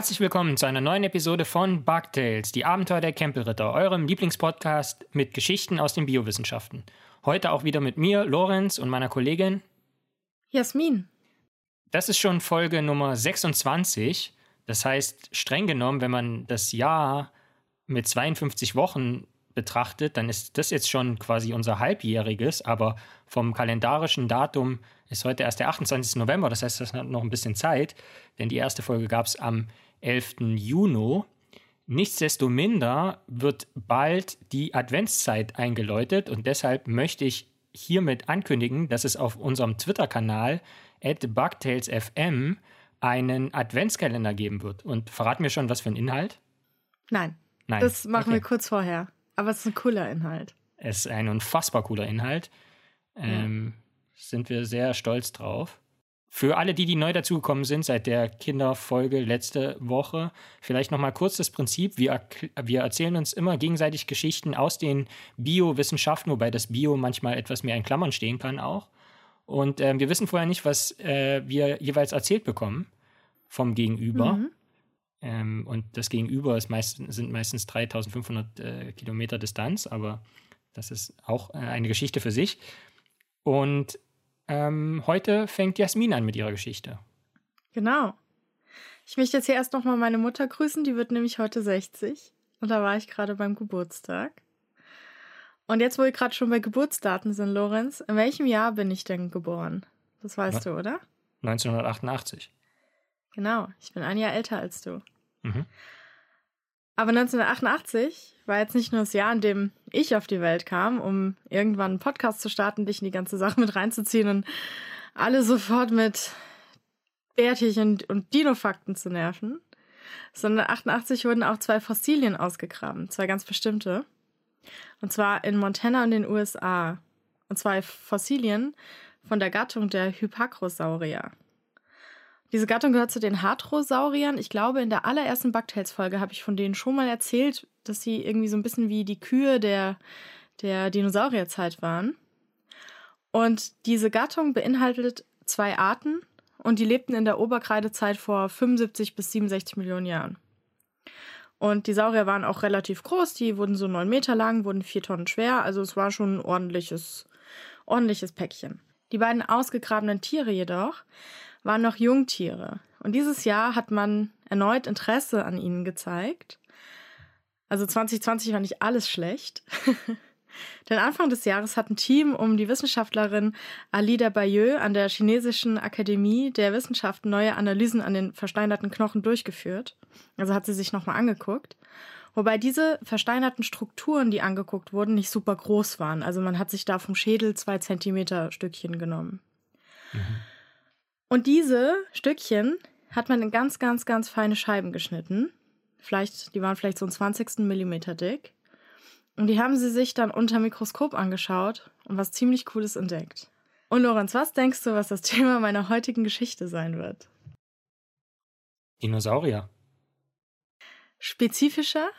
Herzlich willkommen zu einer neuen Episode von Bugtails, die Abenteuer der Campelritter, eurem Lieblingspodcast mit Geschichten aus den Biowissenschaften. Heute auch wieder mit mir, Lorenz, und meiner Kollegin Jasmin. Das ist schon Folge Nummer 26. Das heißt, streng genommen, wenn man das Jahr mit 52 Wochen betrachtet, dann ist das jetzt schon quasi unser halbjähriges, aber vom kalendarischen Datum ist heute erst der 28. November, das heißt, das hat noch ein bisschen Zeit, denn die erste Folge gab es am 11. Juni. Nichtsdestominder wird bald die Adventszeit eingeläutet und deshalb möchte ich hiermit ankündigen, dass es auf unserem Twitter-Kanal at bugtailsfm einen Adventskalender geben wird. Und verraten wir schon, was für ein Inhalt? Nein. Nein. Das machen Okay. wir kurz vorher. Aber es ist ein cooler Inhalt. Es ist ein unfassbar cooler Inhalt. Ähm, Sind wir sehr stolz drauf. Für alle, die, die neu dazugekommen sind seit der Kinderfolge letzte Woche, vielleicht nochmal kurz das Prinzip. Wir, wir erzählen uns immer gegenseitig Geschichten aus den Biowissenschaften, wobei das Bio manchmal etwas mehr in Klammern stehen kann auch. Und ähm, wir wissen vorher nicht, was äh, wir jeweils erzählt bekommen vom Gegenüber. Mhm. Ähm, und das Gegenüber ist meist, sind meistens 3500 äh, Kilometer Distanz, aber das ist auch äh, eine Geschichte für sich. Und ähm, heute fängt Jasmin an mit ihrer Geschichte. Genau. Ich möchte jetzt hier erst nochmal meine Mutter grüßen. Die wird nämlich heute 60. Und da war ich gerade beim Geburtstag. Und jetzt, wo wir gerade schon bei Geburtsdaten sind, Lorenz, in welchem Jahr bin ich denn geboren? Das weißt Was? du, oder? 1988. Genau. Ich bin ein Jahr älter als du. Mhm. Aber 1988 war jetzt nicht nur das Jahr, in dem ich auf die Welt kam, um irgendwann einen Podcast zu starten, dich in die ganze Sache mit reinzuziehen und alle sofort mit und, und Dino-Fakten zu nerven, sondern 88 wurden auch zwei Fossilien ausgegraben, zwei ganz bestimmte. Und zwar in Montana und den USA. Und zwei Fossilien von der Gattung der Hypacrosaurier. Diese Gattung gehört zu den Hadrosauriern. Ich glaube, in der allerersten Bugtails-Folge habe ich von denen schon mal erzählt, dass sie irgendwie so ein bisschen wie die Kühe der, der Dinosaurierzeit waren. Und diese Gattung beinhaltet zwei Arten und die lebten in der Oberkreidezeit vor 75 bis 67 Millionen Jahren. Und die Saurier waren auch relativ groß, die wurden so neun Meter lang, wurden vier Tonnen schwer, also es war schon ein ordentliches, ordentliches Päckchen. Die beiden ausgegrabenen Tiere jedoch waren noch Jungtiere. Und dieses Jahr hat man erneut Interesse an ihnen gezeigt. Also 2020 war nicht alles schlecht. Denn Anfang des Jahres hat ein Team um die Wissenschaftlerin Alida Bayeux an der chinesischen Akademie der Wissenschaften neue Analysen an den versteinerten Knochen durchgeführt. Also hat sie sich nochmal angeguckt. Wobei diese versteinerten Strukturen, die angeguckt wurden, nicht super groß waren. Also man hat sich da vom Schädel zwei Zentimeter Stückchen genommen. Und diese Stückchen hat man in ganz, ganz, ganz feine Scheiben geschnitten. Vielleicht, die waren vielleicht so ein 20. Millimeter dick. Und die haben sie sich dann unter Mikroskop angeschaut und was ziemlich Cooles entdeckt. Und Lorenz, was denkst du, was das Thema meiner heutigen Geschichte sein wird? Dinosaurier. Spezifischer?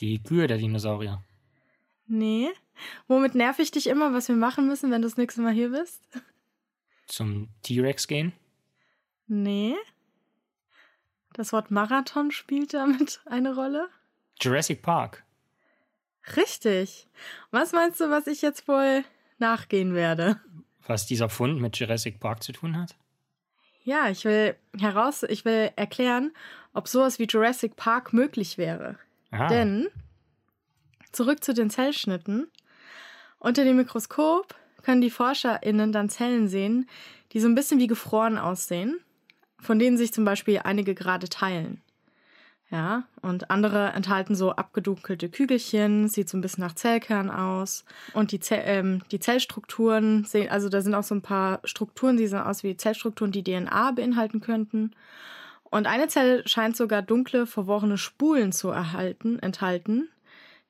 Die Kühe der Dinosaurier. Nee. Womit nerv ich dich immer, was wir machen müssen, wenn du das nächste Mal hier bist? Zum T-Rex gehen. Nee. Das Wort Marathon spielt damit eine Rolle? Jurassic Park. Richtig. Was meinst du, was ich jetzt wohl nachgehen werde? Was dieser Fund mit Jurassic Park zu tun hat? Ja, ich will heraus, ich will erklären, ob sowas wie Jurassic Park möglich wäre. Ah, Denn zurück zu den Zellschnitten. Unter dem Mikroskop können die ForscherInnen dann Zellen sehen, die so ein bisschen wie gefroren aussehen, von denen sich zum Beispiel einige gerade teilen. Ja, und andere enthalten so abgedunkelte Kügelchen, sieht so ein bisschen nach Zellkern aus. Und die, Zell, ähm, die Zellstrukturen sehen, also da sind auch so ein paar Strukturen, die sehen aus wie Zellstrukturen, die DNA beinhalten könnten. Und eine Zelle scheint sogar dunkle, verworrene Spulen zu erhalten, enthalten,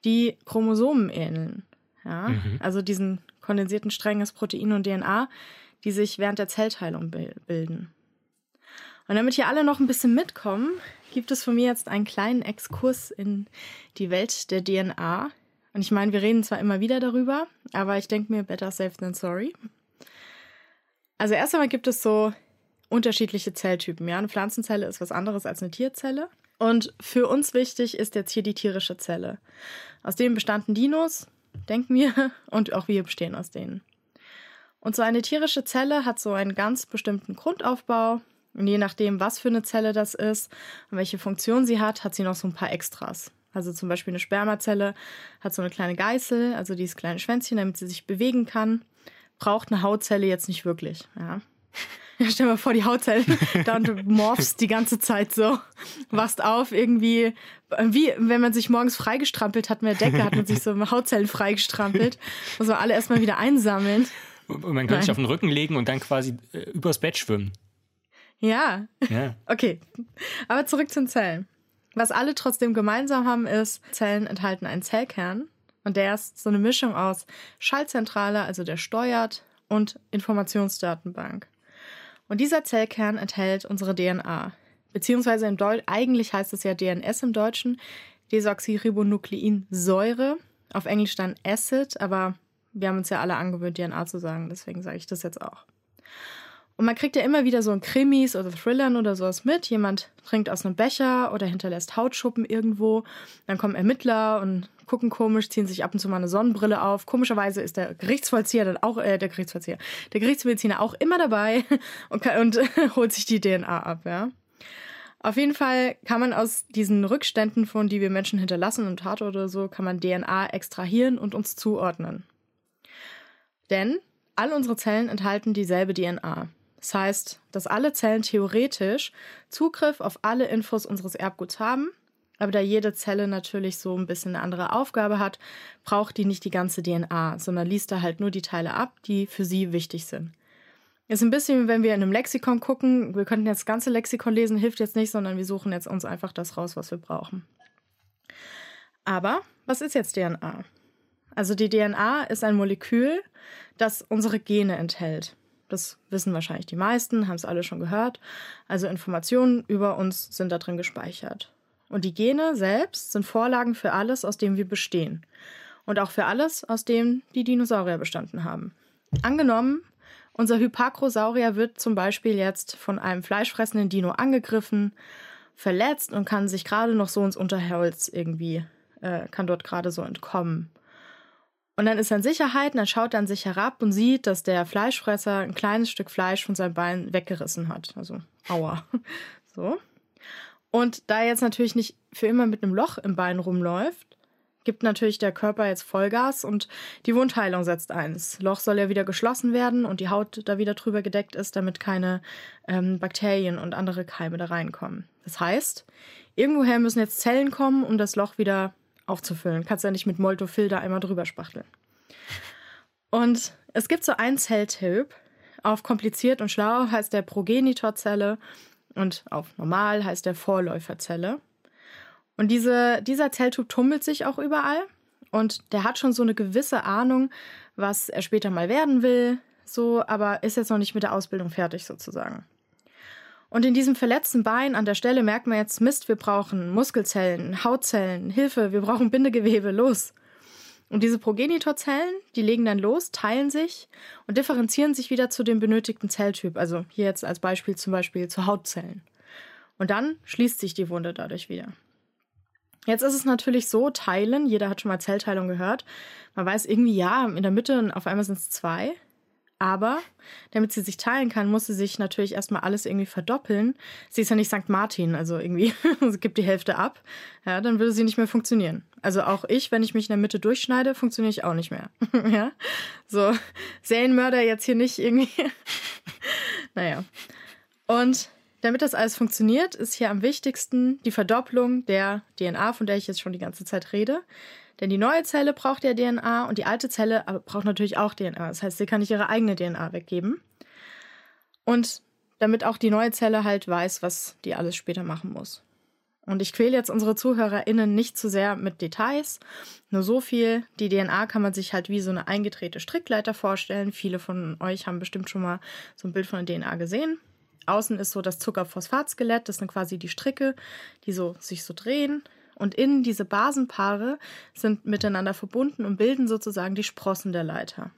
die Chromosomen ähneln. Ja, Mhm. also diesen kondensierten Strängen aus Protein und DNA, die sich während der Zellteilung bil- bilden. Und damit hier alle noch ein bisschen mitkommen, gibt es von mir jetzt einen kleinen Exkurs in die Welt der DNA. Und ich meine, wir reden zwar immer wieder darüber, aber ich denke mir, better safe than sorry. Also erst einmal gibt es so unterschiedliche Zelltypen. Ja, eine Pflanzenzelle ist was anderes als eine Tierzelle. Und für uns wichtig ist jetzt hier die tierische Zelle. Aus denen bestanden Dinos, denken wir, und auch wir bestehen aus denen. Und so eine tierische Zelle hat so einen ganz bestimmten Grundaufbau. Und je nachdem, was für eine Zelle das ist und welche Funktion sie hat, hat sie noch so ein paar Extras. Also zum Beispiel eine Spermazelle hat so eine kleine Geißel, also dieses kleine Schwänzchen, damit sie sich bewegen kann. Braucht eine Hautzelle jetzt nicht wirklich. Ja. Ja, stell mal vor, die Hautzellen, da und du morphst die ganze Zeit so, wachst auf, irgendwie, wie wenn man sich morgens freigestrampelt hat mit der Decke, hat man sich so Hautzellen freigestrampelt, muss man alle erstmal wieder einsammeln. Und man kann sich auf den Rücken legen und dann quasi äh, übers Bett schwimmen. Ja. ja. Okay. Aber zurück zu den Zellen. Was alle trotzdem gemeinsam haben, ist, Zellen enthalten einen Zellkern. Und der ist so eine Mischung aus Schaltzentrale, also der steuert, und Informationsdatenbank. Und dieser Zellkern enthält unsere DNA. Beziehungsweise im Deutsch, eigentlich heißt es ja DNS im Deutschen, Desoxyribonukleinsäure. Auf Englisch dann Acid, aber wir haben uns ja alle angewöhnt, DNA zu sagen, deswegen sage ich das jetzt auch. Und man kriegt ja immer wieder so in Krimis oder Thrillern oder sowas mit. Jemand trinkt aus einem Becher oder hinterlässt Hautschuppen irgendwo. Dann kommen Ermittler und gucken komisch, ziehen sich ab und zu mal eine Sonnenbrille auf. Komischerweise ist der Gerichtsvollzieher dann auch, äh, der Gerichtsvollzieher, der Gerichtsmediziner auch immer dabei und, und holt sich die DNA ab, ja. Auf jeden Fall kann man aus diesen Rückständen, von die wir Menschen hinterlassen, im Tat oder so, kann man DNA extrahieren und uns zuordnen. Denn all unsere Zellen enthalten dieselbe DNA. Das heißt, dass alle Zellen theoretisch Zugriff auf alle Infos unseres Erbguts haben, aber da jede Zelle natürlich so ein bisschen eine andere Aufgabe hat, braucht die nicht die ganze DNA, sondern liest da halt nur die Teile ab, die für sie wichtig sind. Ist ein bisschen, wenn wir in einem Lexikon gucken, wir könnten jetzt das ganze Lexikon lesen, hilft jetzt nicht, sondern wir suchen jetzt uns einfach das raus, was wir brauchen. Aber was ist jetzt DNA? Also die DNA ist ein Molekül, das unsere Gene enthält. Das wissen wahrscheinlich die meisten, haben es alle schon gehört. Also Informationen über uns sind da drin gespeichert. Und die Gene selbst sind Vorlagen für alles, aus dem wir bestehen. Und auch für alles, aus dem die Dinosaurier bestanden haben. Angenommen, unser Hypacrosaurier wird zum Beispiel jetzt von einem fleischfressenden Dino angegriffen, verletzt und kann sich gerade noch so ins Unterholz irgendwie, äh, kann dort gerade so entkommen. Und dann ist er in Sicherheit und dann schaut er an sich herab und sieht, dass der Fleischfresser ein kleines Stück Fleisch von seinem Bein weggerissen hat. Also, aua. So. Und da er jetzt natürlich nicht für immer mit einem Loch im Bein rumläuft, gibt natürlich der Körper jetzt Vollgas und die Wundheilung setzt ein. Das Loch soll ja wieder geschlossen werden und die Haut da wieder drüber gedeckt ist, damit keine ähm, Bakterien und andere Keime da reinkommen. Das heißt, irgendwoher müssen jetzt Zellen kommen, um das Loch wieder aufzufüllen. Kannst ja nicht mit Moltofil da einmal drüber spachteln. Und es gibt so einen Zelltyp. Auf kompliziert und schlau heißt der Progenitorzelle und auf normal heißt der Vorläuferzelle. Und diese, dieser Zelltyp tummelt sich auch überall und der hat schon so eine gewisse Ahnung, was er später mal werden will, so, aber ist jetzt noch nicht mit der Ausbildung fertig sozusagen. Und in diesem verletzten Bein an der Stelle merkt man jetzt, Mist, wir brauchen Muskelzellen, Hautzellen, Hilfe, wir brauchen Bindegewebe, los. Und diese Progenitorzellen, die legen dann los, teilen sich und differenzieren sich wieder zu dem benötigten Zelltyp. Also hier jetzt als Beispiel zum Beispiel zu Hautzellen. Und dann schließt sich die Wunde dadurch wieder. Jetzt ist es natürlich so, teilen, jeder hat schon mal Zellteilung gehört. Man weiß irgendwie, ja, in der Mitte und auf einmal sind es zwei. Aber damit sie sich teilen kann, muss sie sich natürlich erstmal alles irgendwie verdoppeln. Sie ist ja nicht St. Martin, also irgendwie, sie gibt die Hälfte ab. Ja, dann würde sie nicht mehr funktionieren. Also auch ich, wenn ich mich in der Mitte durchschneide, funktioniere ich auch nicht mehr. ja, so Serienmörder jetzt hier nicht irgendwie. naja. Und damit das alles funktioniert, ist hier am wichtigsten die Verdopplung der DNA, von der ich jetzt schon die ganze Zeit rede. Denn die neue Zelle braucht ja DNA und die alte Zelle braucht natürlich auch DNA. Das heißt, sie kann nicht ihre eigene DNA weggeben. Und damit auch die neue Zelle halt weiß, was die alles später machen muss. Und ich quäle jetzt unsere ZuhörerInnen nicht zu sehr mit Details. Nur so viel. Die DNA kann man sich halt wie so eine eingedrehte Strickleiter vorstellen. Viele von euch haben bestimmt schon mal so ein Bild von der DNA gesehen. Außen ist so das Zuckerphosphatskelett. Das sind quasi die Stricke, die so sich so drehen. Und innen diese Basenpaare sind miteinander verbunden und bilden sozusagen die Sprossen der Leiter.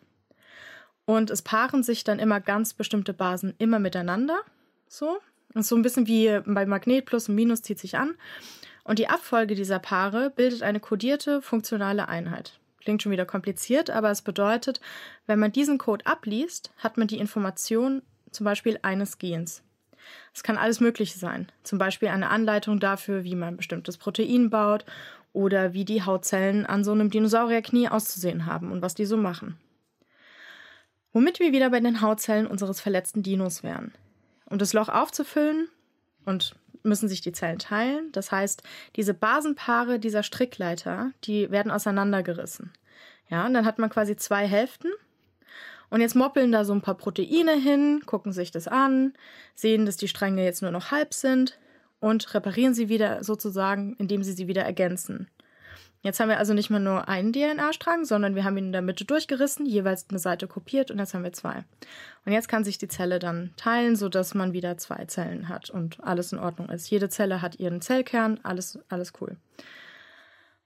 Und es paaren sich dann immer ganz bestimmte Basen immer miteinander. So. Ist so ein bisschen wie bei Magnet plus und Minus zieht sich an. Und die Abfolge dieser Paare bildet eine kodierte funktionale Einheit. Klingt schon wieder kompliziert, aber es bedeutet, wenn man diesen Code abliest, hat man die Information zum Beispiel eines Gens. Es kann alles Mögliche sein. Zum Beispiel eine Anleitung dafür, wie man bestimmtes Protein baut oder wie die Hautzellen an so einem Dinosaurierknie auszusehen haben und was die so machen. Womit wir wieder bei den Hautzellen unseres verletzten Dinos wären. Um das Loch aufzufüllen und müssen sich die Zellen teilen. Das heißt, diese Basenpaare dieser Strickleiter, die werden auseinandergerissen. Ja, und dann hat man quasi zwei Hälften. Und jetzt moppeln da so ein paar Proteine hin, gucken sich das an, sehen, dass die Stränge jetzt nur noch halb sind und reparieren sie wieder sozusagen, indem sie sie wieder ergänzen. Jetzt haben wir also nicht mehr nur einen DNA-Strang, sondern wir haben ihn in der Mitte durchgerissen, jeweils eine Seite kopiert und jetzt haben wir zwei. Und jetzt kann sich die Zelle dann teilen, sodass man wieder zwei Zellen hat und alles in Ordnung ist. Jede Zelle hat ihren Zellkern, alles, alles cool.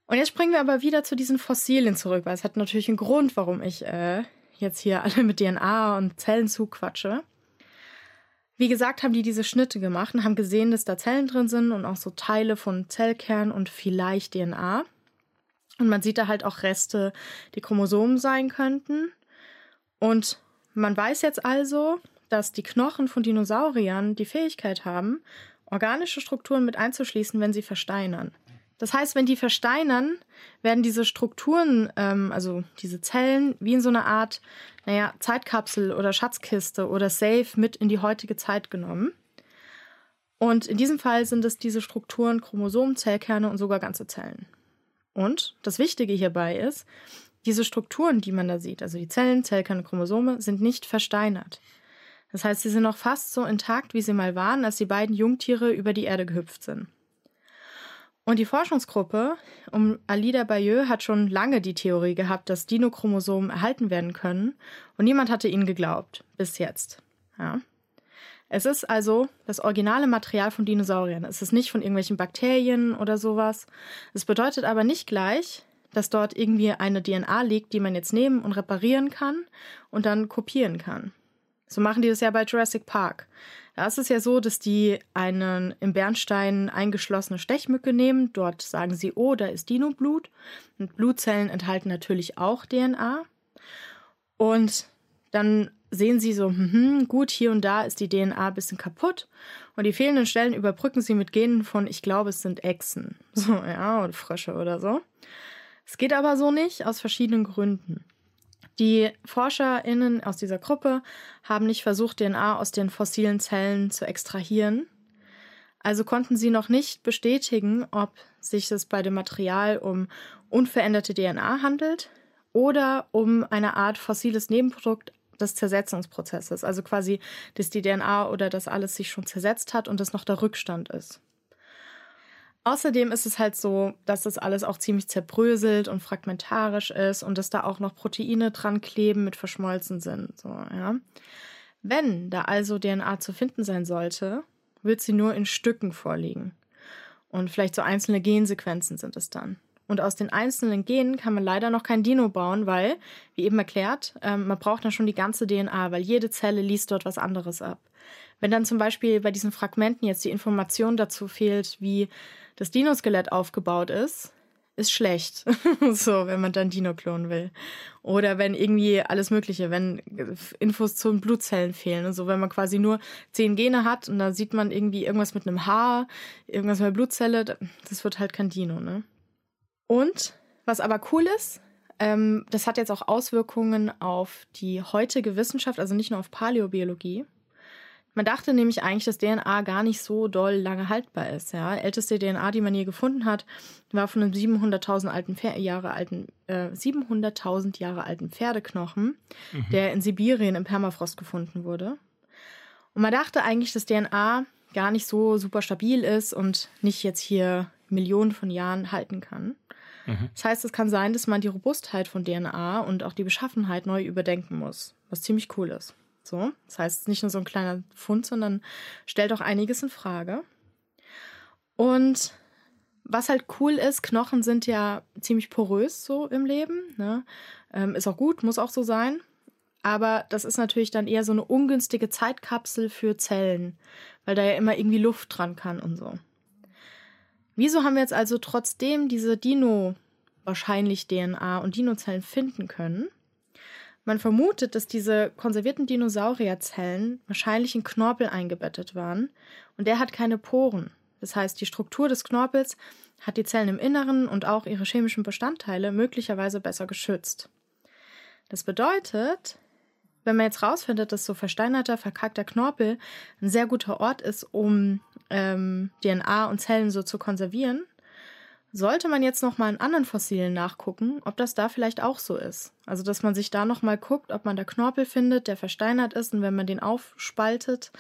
Und jetzt springen wir aber wieder zu diesen Fossilien zurück, weil es hat natürlich einen Grund, warum ich äh, jetzt hier alle mit DNA und Zellen zuquatsche. Wie gesagt, haben die diese Schnitte gemacht und haben gesehen, dass da Zellen drin sind und auch so Teile von Zellkern und vielleicht DNA. Und man sieht da halt auch Reste, die Chromosomen sein könnten. Und man weiß jetzt also, dass die Knochen von Dinosauriern die Fähigkeit haben, organische Strukturen mit einzuschließen, wenn sie versteinern. Das heißt, wenn die versteinern, werden diese Strukturen, ähm, also diese Zellen, wie in so einer Art, naja, Zeitkapsel oder Schatzkiste oder Safe mit in die heutige Zeit genommen. Und in diesem Fall sind es diese Strukturen Chromosomen, Zellkerne und sogar ganze Zellen. Und das Wichtige hierbei ist, diese Strukturen, die man da sieht, also die Zellen, Zellkerne, Chromosome, sind nicht versteinert. Das heißt, sie sind noch fast so intakt, wie sie mal waren, als die beiden Jungtiere über die Erde gehüpft sind. Und die Forschungsgruppe um Alida Bayeux hat schon lange die Theorie gehabt, dass Dinochromosomen erhalten werden können, und niemand hatte ihnen geglaubt, bis jetzt. Ja. Es ist also das originale Material von Dinosauriern. Es ist nicht von irgendwelchen Bakterien oder sowas. Es bedeutet aber nicht gleich, dass dort irgendwie eine DNA liegt, die man jetzt nehmen und reparieren kann und dann kopieren kann. So machen die das ja bei Jurassic Park. Da ist es ja so, dass die eine im Bernstein eingeschlossene Stechmücke nehmen. Dort sagen sie, oh, da ist Dino-Blut. Und Blutzellen enthalten natürlich auch DNA. Und dann sehen sie so, hm, gut, hier und da ist die DNA ein bisschen kaputt und die fehlenden Stellen überbrücken sie mit Genen von, ich glaube, es sind Echsen. So, ja, oder Frösche oder so. Es geht aber so nicht, aus verschiedenen Gründen. Die ForscherInnen aus dieser Gruppe haben nicht versucht, DNA aus den fossilen Zellen zu extrahieren. Also konnten sie noch nicht bestätigen, ob sich es bei dem Material um unveränderte DNA handelt oder um eine Art fossiles Nebenprodukt des Zersetzungsprozesses. Also quasi, dass die DNA oder das alles sich schon zersetzt hat und das noch der Rückstand ist. Außerdem ist es halt so, dass das alles auch ziemlich zerbröselt und fragmentarisch ist und dass da auch noch Proteine dran kleben mit verschmolzen sind. So, ja. Wenn da also DNA zu finden sein sollte, wird sie nur in Stücken vorliegen. Und vielleicht so einzelne Gensequenzen sind es dann. Und aus den einzelnen Genen kann man leider noch kein Dino bauen, weil, wie eben erklärt, ähm, man braucht dann schon die ganze DNA, weil jede Zelle liest dort was anderes ab. Wenn dann zum Beispiel bei diesen Fragmenten jetzt die Information dazu fehlt, wie das Dinoskelett aufgebaut ist, ist schlecht. so, wenn man dann Dino klonen will. Oder wenn irgendwie alles Mögliche, wenn Infos zu den Blutzellen fehlen und so, wenn man quasi nur zehn Gene hat und da sieht man irgendwie irgendwas mit einem Haar, irgendwas mit der Blutzelle, das wird halt kein Dino, ne? Und was aber cool ist, ähm, das hat jetzt auch Auswirkungen auf die heutige Wissenschaft, also nicht nur auf Paläobiologie. Man dachte nämlich eigentlich, dass DNA gar nicht so doll lange haltbar ist. Ja, älteste DNA, die man je gefunden hat, war von einem 700.000 alten Jahre alten äh, 700.000 Jahre alten Pferdeknochen, mhm. der in Sibirien im Permafrost gefunden wurde. Und man dachte eigentlich, dass DNA gar nicht so super stabil ist und nicht jetzt hier Millionen von Jahren halten kann. Mhm. Das heißt, es kann sein, dass man die Robustheit von DNA und auch die Beschaffenheit neu überdenken muss, was ziemlich cool ist. So, das heißt, es ist nicht nur so ein kleiner Fund, sondern stellt auch einiges in Frage. Und was halt cool ist, Knochen sind ja ziemlich porös so im Leben. Ne? Ähm, ist auch gut, muss auch so sein. aber das ist natürlich dann eher so eine ungünstige Zeitkapsel für Zellen, weil da ja immer irgendwie Luft dran kann und so. Wieso haben wir jetzt also trotzdem diese Dino wahrscheinlich DNA und Dinozellen finden können? Man vermutet, dass diese konservierten Dinosaurierzellen wahrscheinlich in Knorpel eingebettet waren und der hat keine Poren. Das heißt, die Struktur des Knorpels hat die Zellen im Inneren und auch ihre chemischen Bestandteile möglicherweise besser geschützt. Das bedeutet, wenn man jetzt rausfindet, dass so versteinerter, verkalkter Knorpel ein sehr guter Ort ist, um ähm, DNA und Zellen so zu konservieren, sollte man jetzt noch mal in anderen Fossilien nachgucken, ob das da vielleicht auch so ist. Also, dass man sich da noch mal guckt, ob man da Knorpel findet, der versteinert ist und wenn man den aufspaltet,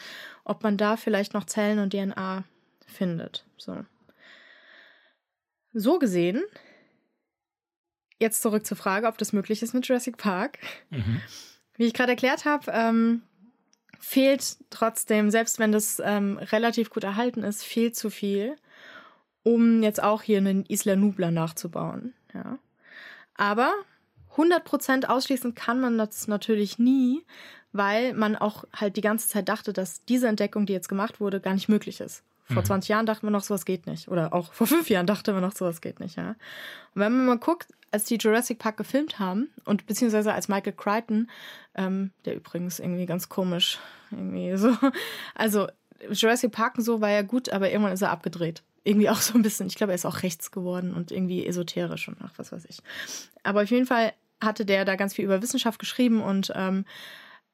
ob man da vielleicht noch Zellen und DNA findet. So. So gesehen, jetzt zurück zur Frage, ob das möglich ist mit Jurassic Park. Mhm. Wie ich gerade erklärt habe, ähm, fehlt trotzdem, selbst wenn das ähm, relativ gut erhalten ist, viel zu viel, um jetzt auch hier einen Isla Nubla nachzubauen. Ja. Aber 100% ausschließen kann man das natürlich nie, weil man auch halt die ganze Zeit dachte, dass diese Entdeckung, die jetzt gemacht wurde, gar nicht möglich ist. Vor mhm. 20 Jahren dachten wir noch, sowas geht nicht. Oder auch vor fünf Jahren dachten wir noch, sowas geht nicht, ja. Und wenn man mal guckt, als die Jurassic Park gefilmt haben und beziehungsweise als Michael Crichton, ähm, der übrigens irgendwie ganz komisch, irgendwie so, also Jurassic Park und so war ja gut, aber irgendwann ist er abgedreht. Irgendwie auch so ein bisschen, ich glaube, er ist auch rechts geworden und irgendwie esoterisch und ach, was weiß ich. Aber auf jeden Fall hatte der da ganz viel über Wissenschaft geschrieben und ähm,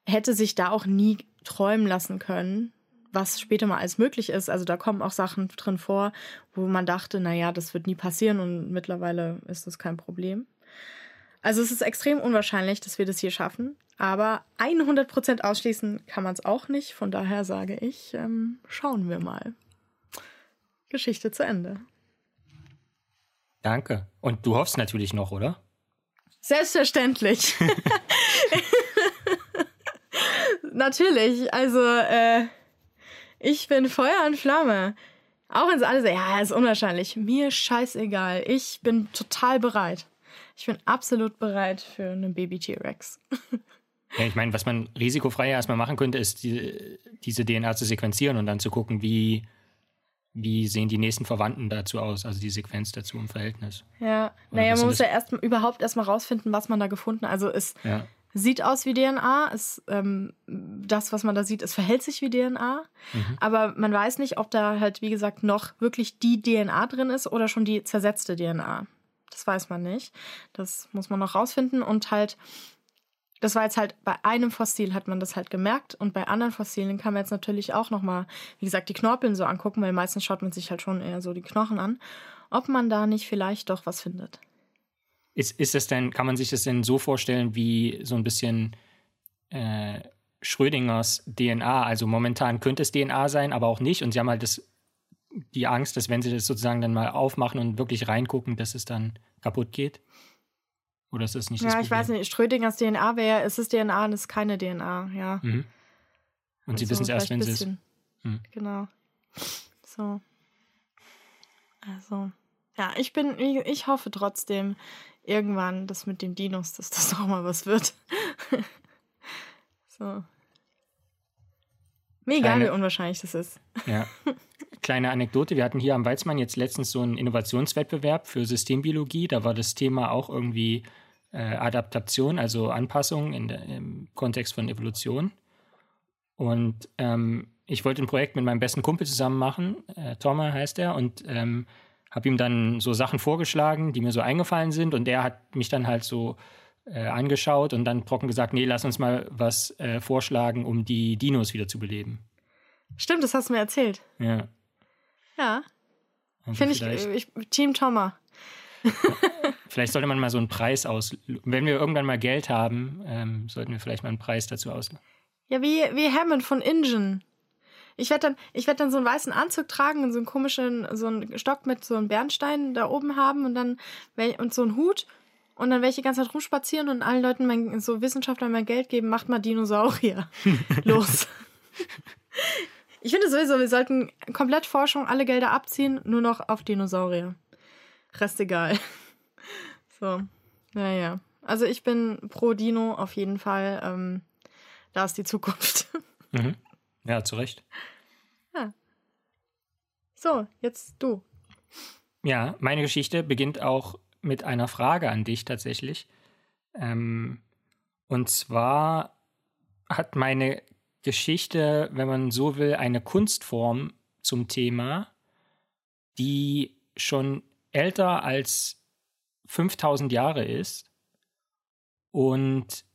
hätte sich da auch nie träumen lassen können, was später mal alles möglich ist. Also da kommen auch Sachen drin vor, wo man dachte, naja, das wird nie passieren und mittlerweile ist das kein Problem. Also es ist extrem unwahrscheinlich, dass wir das hier schaffen, aber 100% ausschließen kann man es auch nicht. Von daher sage ich, ähm, schauen wir mal. Geschichte zu Ende. Danke. Und du hoffst natürlich noch, oder? Selbstverständlich. natürlich. Also, äh, ich bin Feuer und Flamme. Auch wenn es alle sagen, ja, ist unwahrscheinlich. Mir scheißegal. Ich bin total bereit. Ich bin absolut bereit für einen Baby-T-Rex. Ja, ich meine, was man risikofrei erstmal machen könnte, ist die, diese DNA zu sequenzieren und dann zu gucken, wie, wie sehen die nächsten Verwandten dazu aus, also die Sequenz dazu im Verhältnis. Ja, naja, man muss ja erst überhaupt erstmal rausfinden, was man da gefunden hat. Also es ja sieht aus wie DNA. Es, ähm, das, was man da sieht, es verhält sich wie DNA. Mhm. Aber man weiß nicht, ob da halt, wie gesagt, noch wirklich die DNA drin ist oder schon die zersetzte DNA. Das weiß man nicht. Das muss man noch rausfinden und halt. Das war jetzt halt bei einem Fossil hat man das halt gemerkt und bei anderen Fossilien kann man jetzt natürlich auch noch mal, wie gesagt, die Knorpeln so angucken, weil meistens schaut man sich halt schon eher so die Knochen an, ob man da nicht vielleicht doch was findet. Ist, ist das denn, kann man sich das denn so vorstellen wie so ein bisschen äh, Schrödingers DNA? Also momentan könnte es DNA sein, aber auch nicht. Und sie haben halt das, die Angst, dass wenn sie das sozusagen dann mal aufmachen und wirklich reingucken, dass es dann kaputt geht? Oder ist das nicht ja, das Ja, ich weiß nicht. Schrödingers DNA wäre, es ist DNA und es ist keine DNA, ja. Mhm. Und also sie wissen es erst, wenn sie es. Mhm. Genau. So. Also. Ja, ich bin, ich hoffe trotzdem, irgendwann das mit den Dinos, dass das auch mal was wird. so. Mir egal, wie unwahrscheinlich das ist. Ja. Kleine Anekdote: Wir hatten hier am Weizmann jetzt letztens so einen Innovationswettbewerb für Systembiologie. Da war das Thema auch irgendwie äh, Adaptation, also Anpassung in der, im Kontext von Evolution. Und ähm, ich wollte ein Projekt mit meinem besten Kumpel zusammen machen. Äh, Thomas heißt er. Und ähm, habe ihm dann so Sachen vorgeschlagen, die mir so eingefallen sind und er hat mich dann halt so äh, angeschaut und dann trocken gesagt, nee, lass uns mal was äh, vorschlagen, um die Dinos wieder zu beleben. Stimmt, das hast du mir erzählt. Ja. Ja. Also Finde ich, ich, Team Thomas. vielleicht sollte man mal so einen Preis aus. Wenn wir irgendwann mal Geld haben, ähm, sollten wir vielleicht mal einen Preis dazu auslösen. Ja, wie, wie Hammond von Ingen. Ich werde dann, ich werde dann so einen weißen Anzug tragen und so einen komischen, so einen Stock mit so einem Bernstein da oben haben und dann und so einen Hut und dann werde ich die ganze Zeit rumspazieren und allen Leuten mein, so Wissenschaftlern mein Geld geben, macht mal Dinosaurier. Los. ich finde sowieso, wir sollten komplett Forschung, alle Gelder abziehen, nur noch auf Dinosaurier. Rest egal. So. Naja. Also ich bin pro Dino auf jeden Fall. Ähm, da ist die Zukunft. Mhm. Ja, zu Recht. Ja. So, jetzt du. Ja, meine Geschichte beginnt auch mit einer Frage an dich tatsächlich. Ähm, und zwar hat meine Geschichte, wenn man so will, eine Kunstform zum Thema, die schon älter als 5000 Jahre ist. Und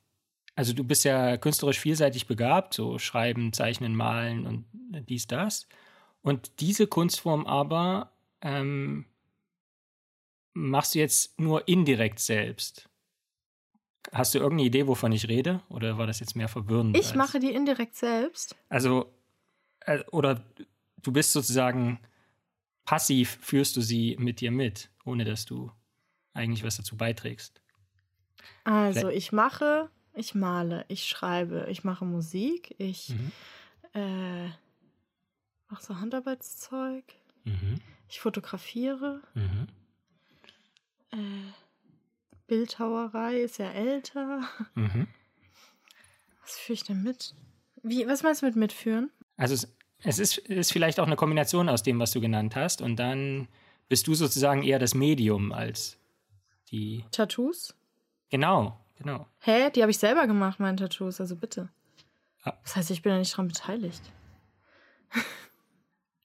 also du bist ja künstlerisch vielseitig begabt, so schreiben, zeichnen, malen und dies, das. Und diese Kunstform aber ähm, machst du jetzt nur indirekt selbst. Hast du irgendeine Idee, wovon ich rede? Oder war das jetzt mehr verwirrend? Ich mache die indirekt selbst. Also, äh, oder du bist sozusagen passiv, führst du sie mit dir mit, ohne dass du eigentlich was dazu beiträgst. Also, ich mache, ich male, ich schreibe, ich mache Musik, ich Mhm. äh, mache so Handarbeitszeug, Mhm. ich fotografiere, Mhm. äh, Bildhauerei ist ja älter. Mhm. Was führe ich denn mit? Wie, was meinst du mit mitführen? Also es, es ist, ist vielleicht auch eine Kombination aus dem, was du genannt hast. Und dann bist du sozusagen eher das Medium als die. Tattoos? Genau, genau. Hä? Die habe ich selber gemacht, meine Tattoos, also bitte. Ah. Das heißt, ich bin ja nicht dran beteiligt.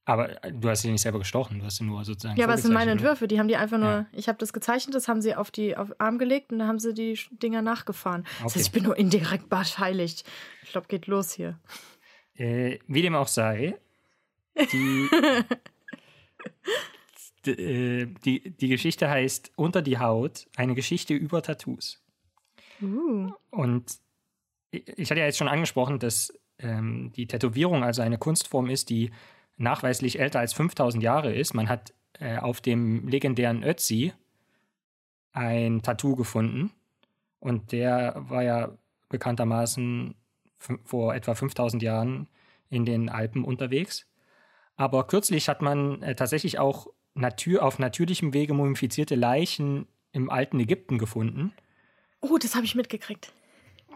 Aber du hast sie nicht selber gestochen, du hast sie nur sozusagen. Ja, aber es sind meine? Entwürfe, die haben die einfach nur, Ja. ich habe das gezeichnet, das haben sie auf die auf den Arm gelegt und dann haben sie die Dinger nachgefahren. Das Okay. heißt, ich bin nur indirekt beteiligt. Ich glaube, geht los hier. Äh, wie dem auch sei, die, d- äh, die, die Geschichte heißt Unter die Haut, eine Geschichte über Tattoos. Uh. Und ich hatte ja jetzt schon angesprochen, dass ähm, die Tätowierung also eine Kunstform ist, die nachweislich älter als 5000 Jahre ist. Man hat äh, auf dem legendären Ötzi ein Tattoo gefunden und der war ja bekanntermaßen vor etwa 5000 Jahren in den Alpen unterwegs. Aber kürzlich hat man äh, tatsächlich auch natür auf natürlichem Wege mumifizierte Leichen im alten Ägypten gefunden Oh, das habe ich mitgekriegt.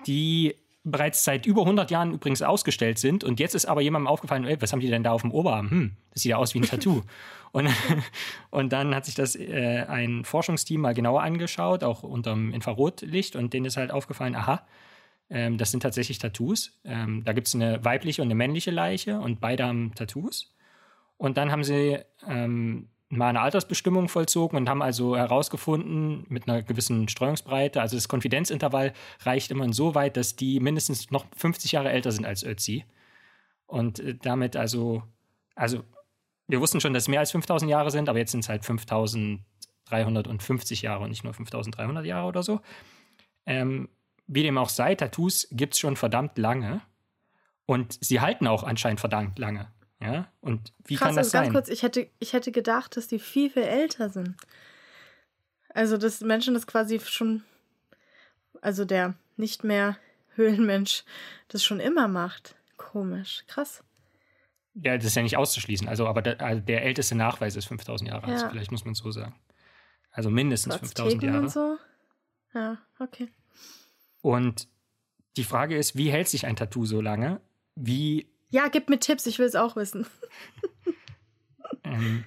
die bereits seit über 100 Jahren übrigens ausgestellt sind. Und jetzt ist aber jemandem aufgefallen, ey, was haben die denn da auf dem Oberarm? Hm, das sieht ja aus wie ein Tattoo. und, und dann hat sich das äh, ein Forschungsteam mal genauer angeschaut, auch unter dem Infrarotlicht. Und denen ist halt aufgefallen, aha, ähm, das sind tatsächlich Tattoos. Ähm, da gibt es eine weibliche und eine männliche Leiche und beide haben Tattoos. Und dann haben sie ähm, mal eine Altersbestimmung vollzogen und haben also herausgefunden, mit einer gewissen Streuungsbreite, also das Konfidenzintervall reicht immer so weit, dass die mindestens noch 50 Jahre älter sind als Ötzi. Und äh, damit also, also wir wussten schon, dass es mehr als 5000 Jahre sind, aber jetzt sind es halt 5350 Jahre und nicht nur 5300 Jahre oder so. Ähm, wie dem auch sei, Tattoos gibt es schon verdammt lange und sie halten auch anscheinend verdammt lange. Ja, und wie Krass, kann das also ganz sein? kurz, ich hätte, ich hätte gedacht, dass die viel, viel älter sind. Also, dass Menschen das quasi schon, also der nicht mehr Höhlenmensch, das schon immer macht. Komisch, krass. Ja, das ist ja nicht auszuschließen. Also, aber der, also der älteste Nachweis ist 5000 Jahre. alt. Ja. vielleicht muss man es so sagen. Also mindestens So 5000 Azteken Jahre. und so. Ja, okay. Und die Frage ist, wie hält sich ein Tattoo so lange? Wie Ja, gib mir Tipps, ich will es auch wissen. Ähm,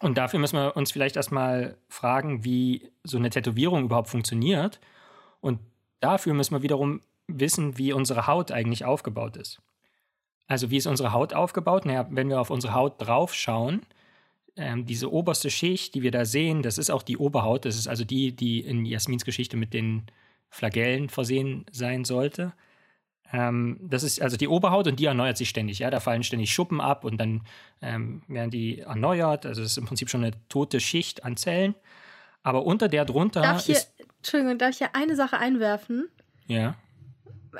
und dafür müssen wir uns vielleicht erstmal fragen, wie so eine Tätowierung überhaupt funktioniert. Und dafür müssen wir wiederum wissen, wie unsere Haut eigentlich aufgebaut ist. Also wie ist unsere Haut aufgebaut? Naja, wenn wir auf unsere Haut draufschauen, ähm, diese oberste Schicht, die wir da sehen, das ist auch die Oberhaut. Das ist also die, die in Jasmins Geschichte mit den Flagellen versehen sein sollte. Ähm, das ist also die Oberhaut und die erneuert sich ständig. Ja, da fallen ständig Schuppen ab und dann ähm, werden die erneuert. Also es ist im Prinzip schon eine tote Schicht an Zellen. Aber unter der drunter Darf ich hier, ist Entschuldigung, darf ich hier eine Sache einwerfen? ja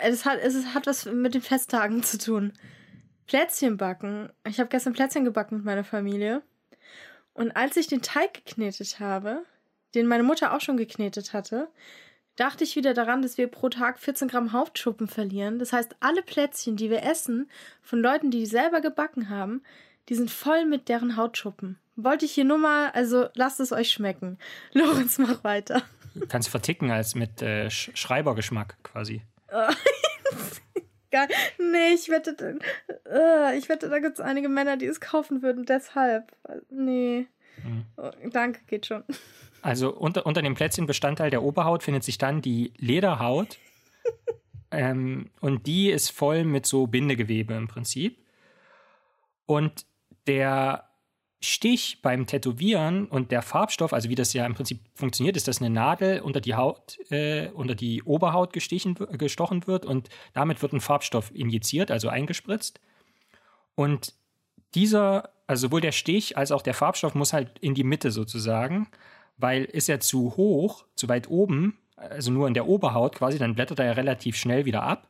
Es hat, es hat was mit den Festtagen zu tun. Plätzchen backen. Ich habe gestern Plätzchen gebacken mit meiner Familie. Und als ich den Teig geknetet habe, den meine Mutter auch schon geknetet hatte, dachte ich wieder daran, dass wir pro Tag 14 Gramm Hautschuppen verlieren. Das heißt, alle Plätzchen, die wir essen, von Leuten, die die selber gebacken haben, Die sind voll mit deren Hautschuppen. Wollte ich hier nur mal, also lasst es euch schmecken. Lorenz, mach weiter. Kannst verticken als mit äh, Sch Schreibergeschmack quasi. Geil. Nee, ich wette, äh, ich wette, da gibt es einige Männer, die es kaufen würden, deshalb. Nee. Mhm. Oh, danke, geht schon. Also unter, unter dem Plätzchenbestandteil der Oberhaut findet sich dann die Lederhaut. ähm, und die ist voll mit so Bindegewebe im Prinzip. Und der Stich beim Tätowieren und der Farbstoff, also wie das ja im Prinzip funktioniert, ist, dass eine Nadel unter die Haut, äh, unter die Oberhaut gestichen, gestochen wird und damit wird ein Farbstoff injiziert, also eingespritzt. Und dieser, also sowohl der Stich als auch der Farbstoff muss halt in die Mitte sozusagen, weil ist er zu hoch, zu weit oben, also nur in der Oberhaut quasi, dann blättert er ja relativ schnell wieder ab.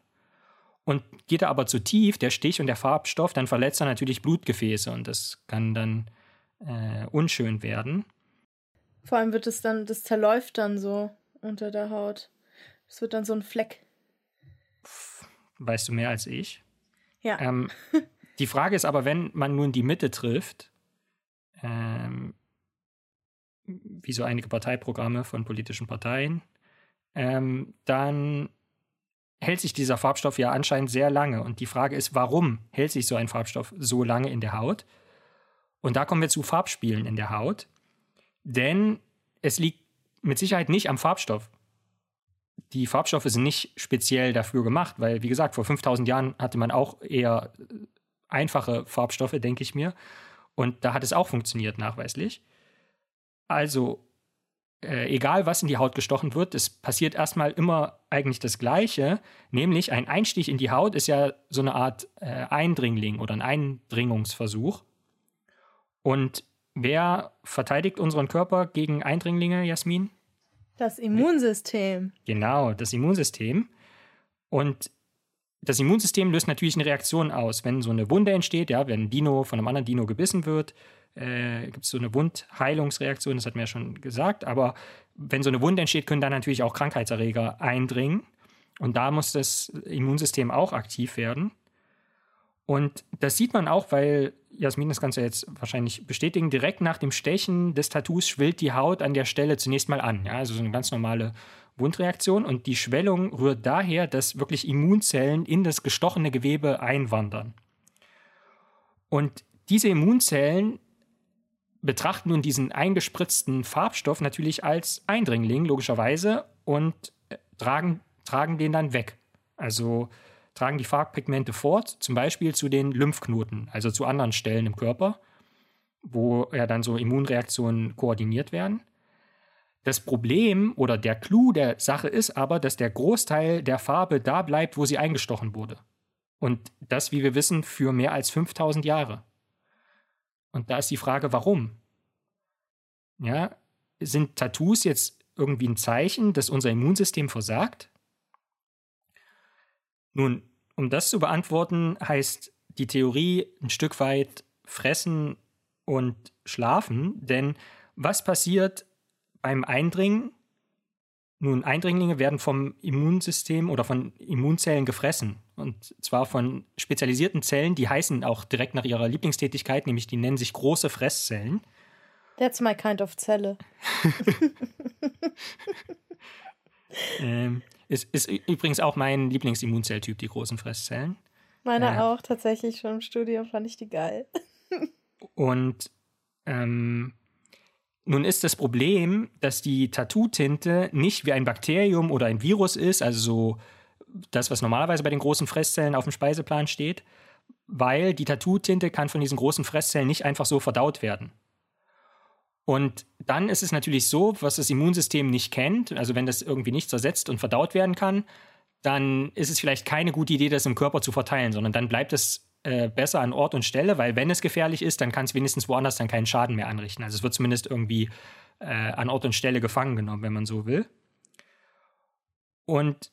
Und geht er aber zu tief, der Stich und der Farbstoff, dann verletzt er natürlich Blutgefäße und das kann dann äh, unschön werden. Vor allem wird es dann, das zerläuft dann so unter der Haut. Es wird dann so ein Fleck. Weißt du mehr als ich? Ja. Ähm, die Frage ist aber, wenn man nun die Mitte trifft, ähm, wie so einige Parteiprogramme von politischen Parteien, ähm, dann hält sich dieser Farbstoff ja anscheinend sehr lange. Und die Frage ist, warum hält sich so ein Farbstoff so lange in der Haut? Und da kommen wir zu Farbspielen in der Haut. Denn es liegt mit Sicherheit nicht am Farbstoff. Die Farbstoffe sind nicht speziell dafür gemacht, weil, wie gesagt, vor 5000 Jahren hatte man auch eher einfache Farbstoffe, denke ich mir. Und da hat es auch funktioniert, nachweislich. Also, äh, egal was in die Haut gestochen wird, es passiert erstmal immer eigentlich das Gleiche, nämlich ein Einstich in die Haut ist ja so eine Art äh, Eindringling oder ein Eindringungsversuch. Und wer verteidigt unseren Körper gegen Eindringlinge, Jasmin? Das Immunsystem. Genau, das Immunsystem. Und das Immunsystem löst natürlich eine Reaktion aus. Wenn so eine Wunde entsteht, ja, wenn ein Dino von einem anderen Dino gebissen wird, äh, gibt es so eine Wundheilungsreaktion, das hat mir ja schon gesagt. Aber wenn so eine Wunde entsteht, können dann natürlich auch Krankheitserreger eindringen. Und da muss das Immunsystem auch aktiv werden. Und das sieht man auch, weil Jasmin das Ganze jetzt wahrscheinlich bestätigen, direkt nach dem Stechen des Tattoos schwillt die Haut an der Stelle zunächst mal an. Ja? Also so eine ganz normale Wundreaktion. Und die Schwellung rührt daher, dass wirklich Immunzellen in das gestochene Gewebe einwandern. Und diese Immunzellen betrachten nun diesen eingespritzten Farbstoff natürlich als Eindringling, logischerweise, und äh, tragen, tragen den dann weg. Also tragen die Farbpigmente fort, zum Beispiel zu den Lymphknoten, also zu anderen Stellen im Körper, wo ja dann so Immunreaktionen koordiniert werden. Das Problem oder der Clou der Sache ist aber, dass der Großteil der Farbe da bleibt, wo sie eingestochen wurde. Und das, wie wir wissen, für mehr als 5000 Jahre. Und da ist die Frage, warum? Ja, sind Tattoos jetzt irgendwie ein Zeichen, dass unser Immunsystem versagt? Nun, um das zu beantworten, heißt die Theorie ein Stück weit fressen und schlafen. Denn was passiert beim Eindringen? Nun, Eindringlinge werden vom Immunsystem oder von Immunzellen gefressen. Und zwar von spezialisierten Zellen, die heißen auch direkt nach ihrer Lieblingstätigkeit, nämlich die nennen sich große Fresszellen. That's my kind of Zelle. ähm, ist, ist übrigens auch mein Lieblingsimmunzelltyp, die großen Fresszellen. Meiner äh, auch, tatsächlich. Schon im Studium fand ich die geil. und ähm, nun ist das Problem, dass die Tattoo-Tinte nicht wie ein Bakterium oder ein Virus ist, also so das, was normalerweise bei den großen Fresszellen auf dem Speiseplan steht, weil die Tattoo-Tinte kann von diesen großen Fresszellen nicht einfach so verdaut werden. Und dann ist es natürlich so, was das Immunsystem nicht kennt, also wenn das irgendwie nicht zersetzt und verdaut werden kann, dann ist es vielleicht keine gute Idee, das im Körper zu verteilen, sondern dann bleibt es äh, besser an Ort und Stelle, weil wenn es gefährlich ist, dann kann es wenigstens woanders dann keinen Schaden mehr anrichten. Also es wird zumindest irgendwie äh, an Ort und Stelle gefangen genommen, wenn man so will. Und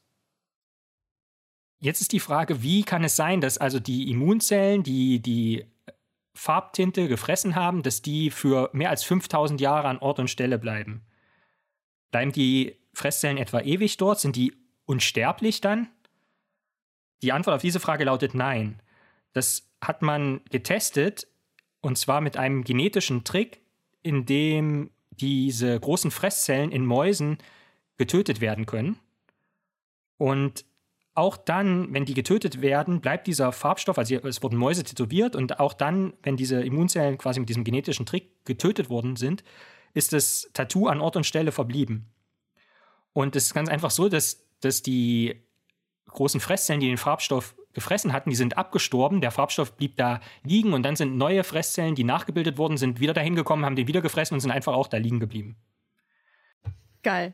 jetzt ist die Frage, wie kann es sein, dass also die Immunzellen, die die Farbtinte gefressen haben, dass die für mehr als 5000 Jahre an Ort und Stelle bleiben. Bleiben die Fresszellen etwa ewig dort? Sind die unsterblich dann? Die Antwort auf diese Frage lautet nein. Das hat man getestet Und zwar mit einem genetischen Trick, in dem diese großen Fresszellen in Mäusen getötet werden können. Und auch dann, wenn die getötet werden, bleibt dieser Farbstoff, also es wurden Mäuse tätowiert und auch dann, wenn diese Immunzellen quasi mit diesem genetischen Trick getötet worden sind, ist das Tattoo an Ort und Stelle verblieben. Und es ist ganz einfach so, dass, dass die großen Fresszellen, die den Farbstoff gefressen hatten, die sind abgestorben, der Farbstoff blieb da liegen und dann sind neue Fresszellen, die nachgebildet wurden, sind wieder dahin gekommen, haben den wieder gefressen und sind einfach auch da liegen geblieben. Geil.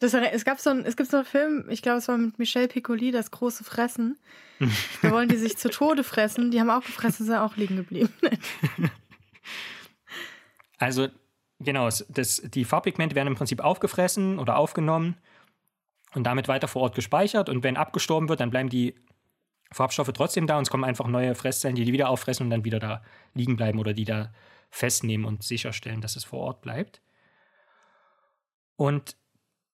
Das, es, gab so ein, es gibt so einen Film, ich glaube, es war mit Michel Piccoli, das große Fressen. Da wollen die sich zu Tode fressen. Die haben auch gefressen, sind auch liegen geblieben. also, genau, das, die Farbpigmente werden im Prinzip aufgefressen oder aufgenommen und damit weiter vor Ort gespeichert. Und wenn abgestorben wird, dann bleiben die Farbstoffe trotzdem da und es kommen einfach neue Fresszellen, die die wieder auffressen und dann wieder da liegen bleiben oder die da festnehmen und sicherstellen, dass es vor Ort bleibt. Und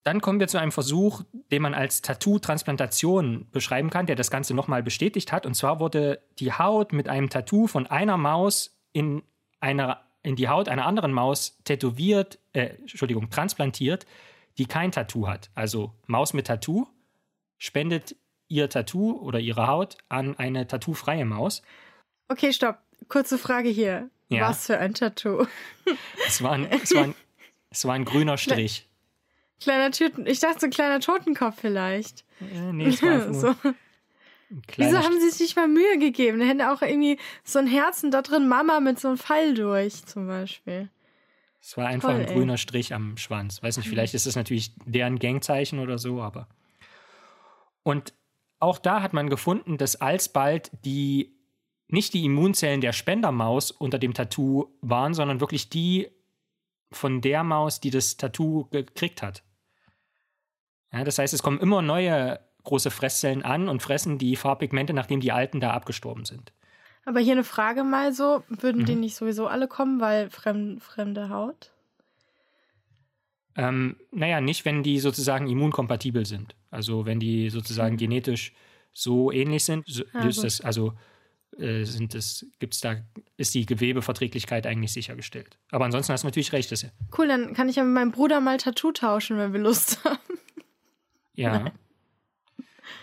dann kommen wir zu einem Versuch, den man als Tattoo-Transplantation beschreiben kann, der das Ganze nochmal bestätigt hat. Und zwar wurde die Haut mit einem Tattoo von einer Maus in, einer, in die Haut einer anderen Maus tätowiert, äh, Entschuldigung, transplantiert, die kein Tattoo hat. Also Maus mit Tattoo spendet ihr Tattoo oder ihre Haut an eine tattoofreie Maus. Okay, stopp. Kurze Frage hier. Ja. Was für ein Tattoo? Es war ein, es war ein, es war ein grüner Strich. Kleiner Tüten. Ich dachte, so ein kleiner Totenkopf vielleicht. Ja, nee, es war so. Wieso haben sie sich nicht mal Mühe gegeben? Da hätte auch irgendwie so ein Herzen da drin Mama mit so einem Pfeil durch, zum Beispiel. Es war einfach Toll, ein grüner Strich am Schwanz. Weiß nicht, mhm. vielleicht ist das natürlich deren Gangzeichen oder so, aber. Und auch da hat man gefunden, dass alsbald die nicht die Immunzellen der Spendermaus unter dem Tattoo waren, sondern wirklich die von der Maus, die das Tattoo gekriegt hat. Ja, das heißt, es kommen immer neue große Fresszellen an und fressen die Farbpigmente, nachdem die alten da abgestorben sind. Aber hier eine Frage mal so, würden mhm. die nicht sowieso alle kommen, weil fremd, fremde Haut? Ähm, naja, nicht, wenn die sozusagen immunkompatibel sind. Also wenn die sozusagen mhm. genetisch so ähnlich sind, so, ah, ist das, also äh, sind es, gibt's da, ist die Gewebeverträglichkeit eigentlich sichergestellt. Aber ansonsten hast du natürlich recht. Dass, cool, dann kann ich ja mit meinem Bruder mal Tattoo tauschen, wenn wir Lust haben. Ja.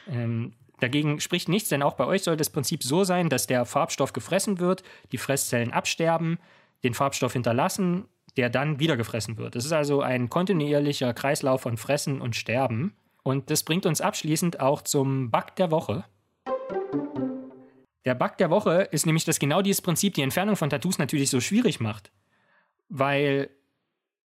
Ähm, dagegen spricht nichts, denn auch bei euch soll das Prinzip so sein, dass der Farbstoff gefressen wird, die Fresszellen absterben, den Farbstoff hinterlassen, der dann wieder gefressen wird. Es ist also ein kontinuierlicher Kreislauf von Fressen und Sterben. Und das bringt uns abschließend auch zum Bug der Woche. Der Bug der Woche ist nämlich, dass genau dieses Prinzip die Entfernung von Tattoos natürlich so schwierig macht. Weil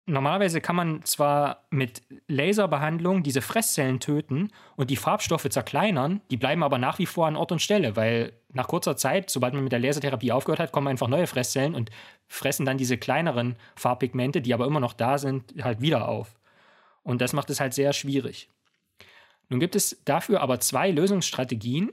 normalerweise kann man zwar mit Laserbehandlung diese Fresszellen töten und die Farbstoffe zerkleinern, die bleiben aber nach wie vor an Ort und Stelle, weil nach kurzer Zeit, sobald man mit der Lasertherapie aufgehört hat, kommen einfach neue Fresszellen und fressen dann diese kleineren Farbpigmente, die aber immer noch da sind, halt wieder auf. Und das macht es halt sehr schwierig. Nun gibt es dafür aber zwei Lösungsstrategien,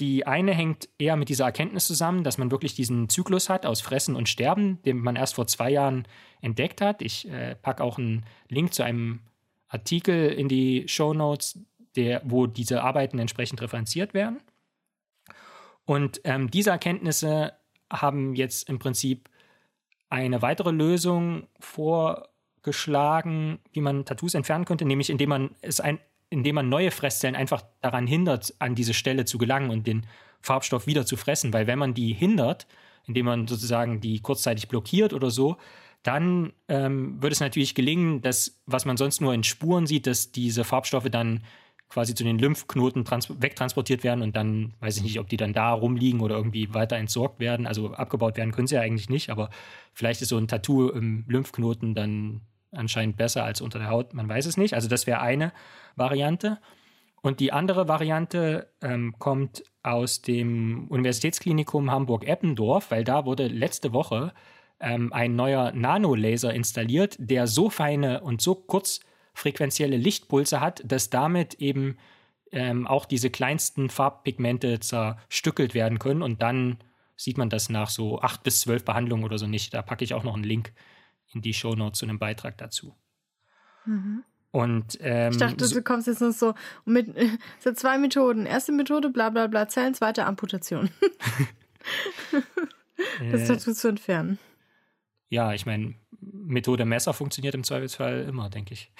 die eine hängt eher mit dieser Erkenntnis zusammen, dass man wirklich diesen Zyklus hat aus Fressen und Sterben, den man erst vor zwei Jahren entdeckt hat. Ich äh, packe auch einen Link zu einem Artikel in die Show Notes, wo diese Arbeiten entsprechend referenziert werden. Und ähm, diese Erkenntnisse haben jetzt im Prinzip eine weitere Lösung vorgeschlagen, wie man Tattoos entfernen könnte, nämlich indem man es ein, indem man neue Fresszellen einfach daran hindert, an diese Stelle zu gelangen und den Farbstoff wieder zu fressen. Weil wenn man die hindert, indem man sozusagen die kurzzeitig blockiert oder so, dann ähm, wird es natürlich gelingen, dass, was man sonst nur in Spuren sieht, dass diese Farbstoffe dann quasi zu den Lymphknoten wegtransportiert werden und dann weiß ich nicht, ob die dann da rumliegen oder irgendwie weiter entsorgt werden. Also abgebaut werden können sie ja eigentlich nicht, aber vielleicht ist so ein Tattoo im Lymphknoten dann anscheinend besser als unter der Haut. Man weiß es nicht. Also das wäre eine Variante. Und die andere Variante ähm, kommt aus dem Universitätsklinikum Hamburg-Eppendorf, weil da wurde letzte Woche ähm, ein neuer Nanolaser installiert, der so feine und so kurzfrequenzielle Lichtpulse hat, dass damit eben ähm, auch diese kleinsten Farbpigmente zerstückelt werden können. Und dann sieht man das nach so acht bis zwölf Behandlungen oder so nicht. Da packe ich auch noch einen Link in die Shownotes zu einem Beitrag dazu. Mhm. Und, ähm, ich dachte, du kommst jetzt noch so mit sind zwei Methoden. Erste Methode, bla bla bla, Zellen, zweite Amputation. das Tattoo zu entfernen. Ja, ich meine, Methode Messer funktioniert im Zweifelsfall immer, denke ich.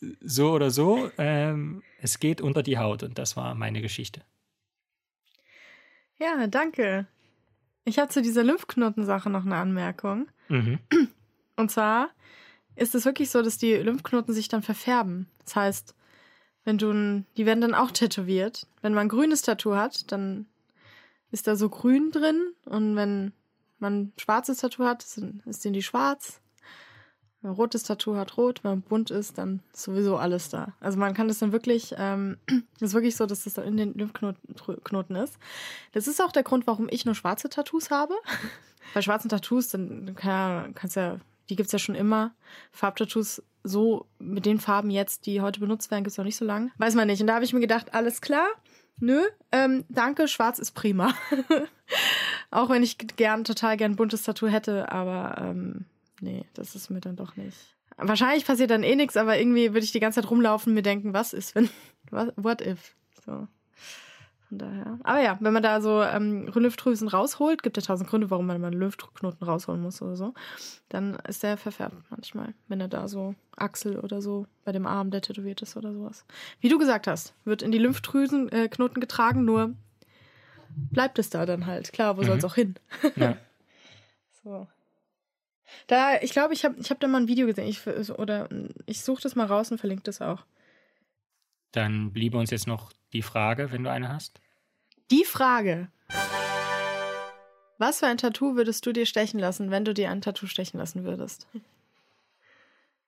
so oder so, ähm, es geht unter die Haut und das war meine Geschichte. Ja, danke. Ich habe zu dieser Lymphknotensache noch eine Anmerkung. Mhm. Und zwar ist es wirklich so, dass die Lymphknoten sich dann verfärben. Das heißt, wenn du ein, die werden dann auch tätowiert. Wenn man ein grünes Tattoo hat, dann ist da so grün drin und wenn man ein schwarzes Tattoo hat, ist in die schwarz. Wenn man rotes Tattoo hat, rot. Wenn man bunt ist, dann ist sowieso alles da. Also man kann das dann wirklich, ähm, ist wirklich so, dass das dann in den Lymphknoten ist. Das ist auch der Grund, warum ich nur schwarze Tattoos habe. Bei schwarzen Tattoos, dann kann, kannst ja, die gibt's ja schon immer. Farbtattoos so mit den Farben jetzt, die heute benutzt werden, gibt's noch nicht so lange. Weiß man nicht. Und da habe ich mir gedacht, alles klar. Nö, ähm, danke, schwarz ist prima. auch wenn ich gern, total gern buntes Tattoo hätte, aber ähm, nee, das ist mir dann doch nicht. Wahrscheinlich passiert dann eh nichts, aber irgendwie würde ich die ganze Zeit rumlaufen und mir denken, was ist, wenn, what if? So. Von daher. Aber ja, wenn man da so ähm, Lymphdrüsen rausholt, gibt es ja tausend Gründe, warum man mal einen Lymphknoten rausholen muss oder so, dann ist der verfärbt manchmal, wenn er da so Achsel oder so bei dem Arm, der tätowiert ist oder sowas. Wie du gesagt hast, wird in die Lymphdrüsenknoten äh, getragen, nur bleibt es da dann halt. Klar, wo mhm. soll es auch hin? Ja. so. Da, ich glaube, ich habe ich hab da mal ein Video gesehen. Ich, oder ich suche das mal raus und verlinke das auch. Dann bliebe uns jetzt noch die Frage, wenn du eine hast. Die Frage. Was für ein Tattoo würdest du dir stechen lassen, wenn du dir ein Tattoo stechen lassen würdest?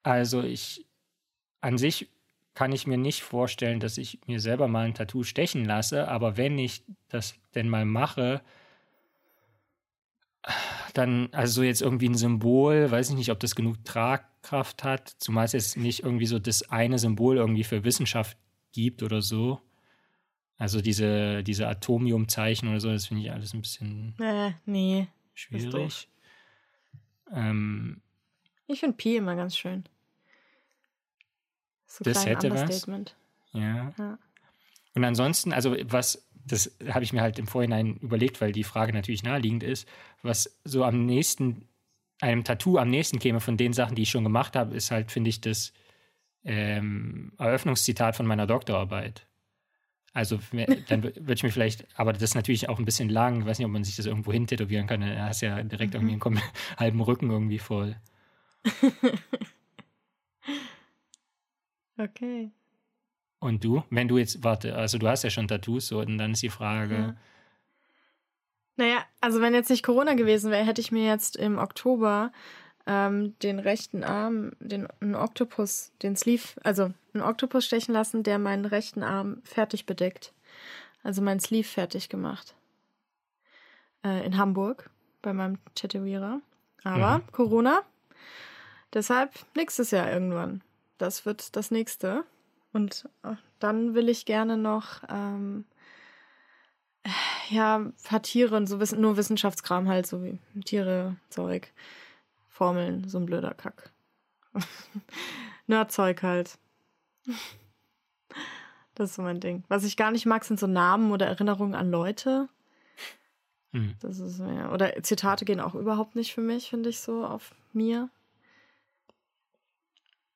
Also ich an sich kann ich mir nicht vorstellen, dass ich mir selber mal ein Tattoo stechen lasse, aber wenn ich das denn mal mache, dann, also jetzt irgendwie ein Symbol, weiß ich nicht, ob das genug Tragkraft hat, zumal es jetzt nicht irgendwie so das eine Symbol irgendwie für Wissenschaft gibt oder so. Also diese, diese Atomiumzeichen oder so, das finde ich alles ein bisschen äh, nee, schwierig. Ähm, ich finde Pi immer ganz schön. So das hätte was. Ja. ja. Und ansonsten, also was, das habe ich mir halt im Vorhinein überlegt, weil die Frage natürlich naheliegend ist, was so am nächsten, einem Tattoo am nächsten käme von den Sachen, die ich schon gemacht habe, ist halt, finde ich, das ähm, Eröffnungszitat von meiner Doktorarbeit. Also dann würde ich mir vielleicht, aber das ist natürlich auch ein bisschen lang, ich weiß nicht, ob man sich das irgendwo hin tätowieren kann, dann hast du ja direkt mhm. irgendwie einen halben Rücken irgendwie voll. okay. Und du? Wenn du jetzt, warte, also du hast ja schon Tattoos, so, und dann ist die Frage. Ja. Naja, also wenn jetzt nicht Corona gewesen wäre, hätte ich mir jetzt im Oktober ähm, den rechten Arm, den einen Oktopus, den Sleeve, also einen Oktopus stechen lassen, der meinen rechten Arm fertig bedeckt. Also mein Sleeve fertig gemacht. Äh, in Hamburg bei meinem Tätowierer. Aber mhm. Corona. Deshalb nächstes Jahr irgendwann. Das wird das nächste. Und äh, dann will ich gerne noch ähm, ja, ein paar Tiere und so nur Wissenschaftskram halt, so wie Tiere, Zeug. Formeln, so ein blöder Kack. Nerdzeug halt. Das ist so mein Ding. Was ich gar nicht mag, sind so Namen oder Erinnerungen an Leute. Hm. Das ist ja. Oder Zitate gehen auch überhaupt nicht für mich, finde ich so auf mir.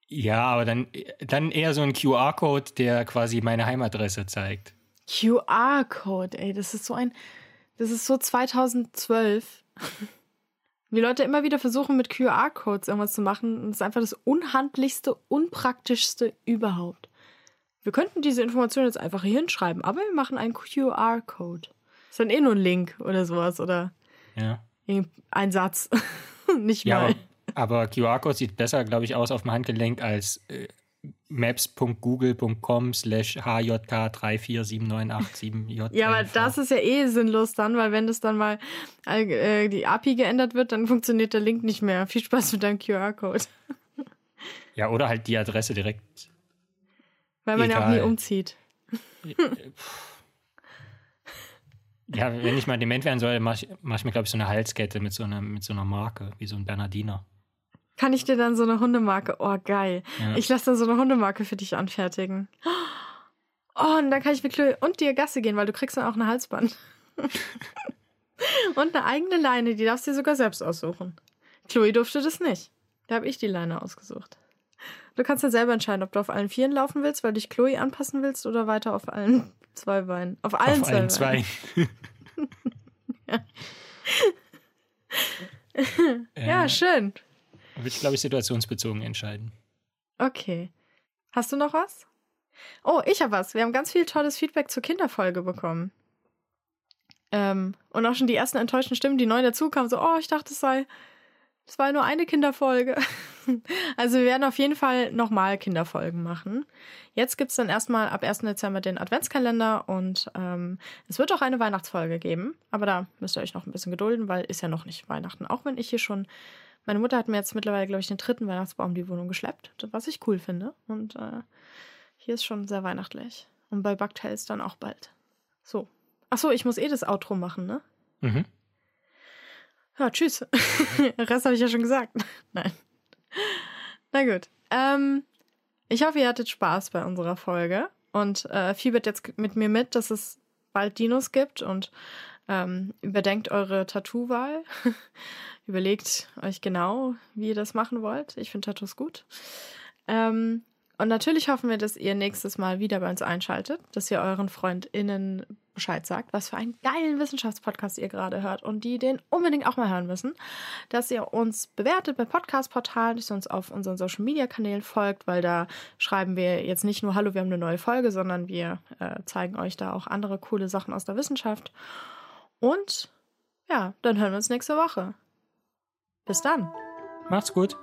Ja, aber dann, dann eher so ein QR-Code, der quasi meine Heimadresse zeigt. QR-Code, ey, das ist so ein. Das ist so 2012. Wie Leute immer wieder versuchen, mit QR-Codes irgendwas zu machen. das ist einfach das unhandlichste, unpraktischste überhaupt. Wir könnten diese Information jetzt einfach hier hinschreiben, aber wir machen einen QR-Code. Ist dann eh nur ein Link oder sowas oder ja. ein Satz. Nicht mal. Ja, aber, aber QR-Code sieht besser, glaube ich, aus auf dem Handgelenk als äh, maps.google.com slash hjk3479887j. Ja, aber das ist ja eh sinnlos dann, weil wenn das dann mal äh, die API geändert wird, dann funktioniert der Link nicht mehr. Viel Spaß mit deinem QR-Code. Ja, oder halt die Adresse direkt. Weil man Egal. ja auch nie umzieht. Ja, wenn ich mal dement werden soll, mache ich, mach ich mir, glaube ich, so eine Halskette mit so einer, mit so einer Marke, wie so ein Bernardiner kann ich dir dann so eine Hundemarke, oh geil. Ja. Ich lasse dann so eine Hundemarke für dich anfertigen. Oh, und dann kann ich mit Chloe und dir Gasse gehen, weil du kriegst dann auch eine Halsband. Und eine eigene Leine, die darfst du dir sogar selbst aussuchen. Chloe durfte das nicht. Da habe ich die Leine ausgesucht. Du kannst ja selber entscheiden, ob du auf allen Vieren laufen willst, weil dich Chloe anpassen willst oder weiter auf allen zwei Beinen. Auf allen Auf zwei allen Beinen. zwei. Ja, Äh, schön. Würde ich, glaube ich, situationsbezogen entscheiden. Okay. Hast du noch was? Oh, ich habe was. Wir haben ganz viel tolles Feedback zur Kinderfolge bekommen. Ähm, und auch schon die ersten enttäuschten Stimmen, die neu dazukamen, so, oh, ich dachte, es sei, es war nur eine Kinderfolge. also wir werden auf jeden Fall nochmal Kinderfolgen machen. Jetzt gibt's dann erstmal ab 1. Dezember den Adventskalender und ähm, es wird auch eine Weihnachtsfolge geben. Aber da müsst ihr euch noch ein bisschen gedulden, weil ist ja noch nicht Weihnachten. Auch wenn ich hier schon, meine Mutter hat mir jetzt mittlerweile, glaube ich, den dritten Weihnachtsbaum in die Wohnung geschleppt, was ich cool finde. Und äh, hier ist schon sehr weihnachtlich. Und bei Bugtails dann auch bald. So. Ach so, ich muss eh das Outro machen, ne? Mhm. Ja, tschüss. Rest habe ich ja schon gesagt. Nein. Na gut. Ähm, ich hoffe, ihr hattet Spaß bei unserer Folge und äh, fiebert jetzt mit mir mit, dass es bald Dinos gibt und ähm, überdenkt eure Tattoo-Wahl. Überlegt euch genau, wie ihr das machen wollt. Ich finde Tattoos gut. Ähm, und natürlich hoffen wir, dass ihr nächstes Mal wieder bei uns einschaltet, dass ihr euren FreundInnen Bescheid sagt, was für einen geilen Wissenschaftspodcast ihr gerade hört und die den unbedingt auch mal hören müssen. Dass ihr uns bewertet bei Podcast-Portalen, dass ihr uns auf unseren Social-Media-Kanälen folgt, weil da schreiben wir jetzt nicht nur Hallo, wir haben eine neue Folge, sondern wir äh, zeigen euch da auch andere coole Sachen aus der Wissenschaft. Und ja, dann hören wir uns nächste Woche. Bis dann. Macht's gut.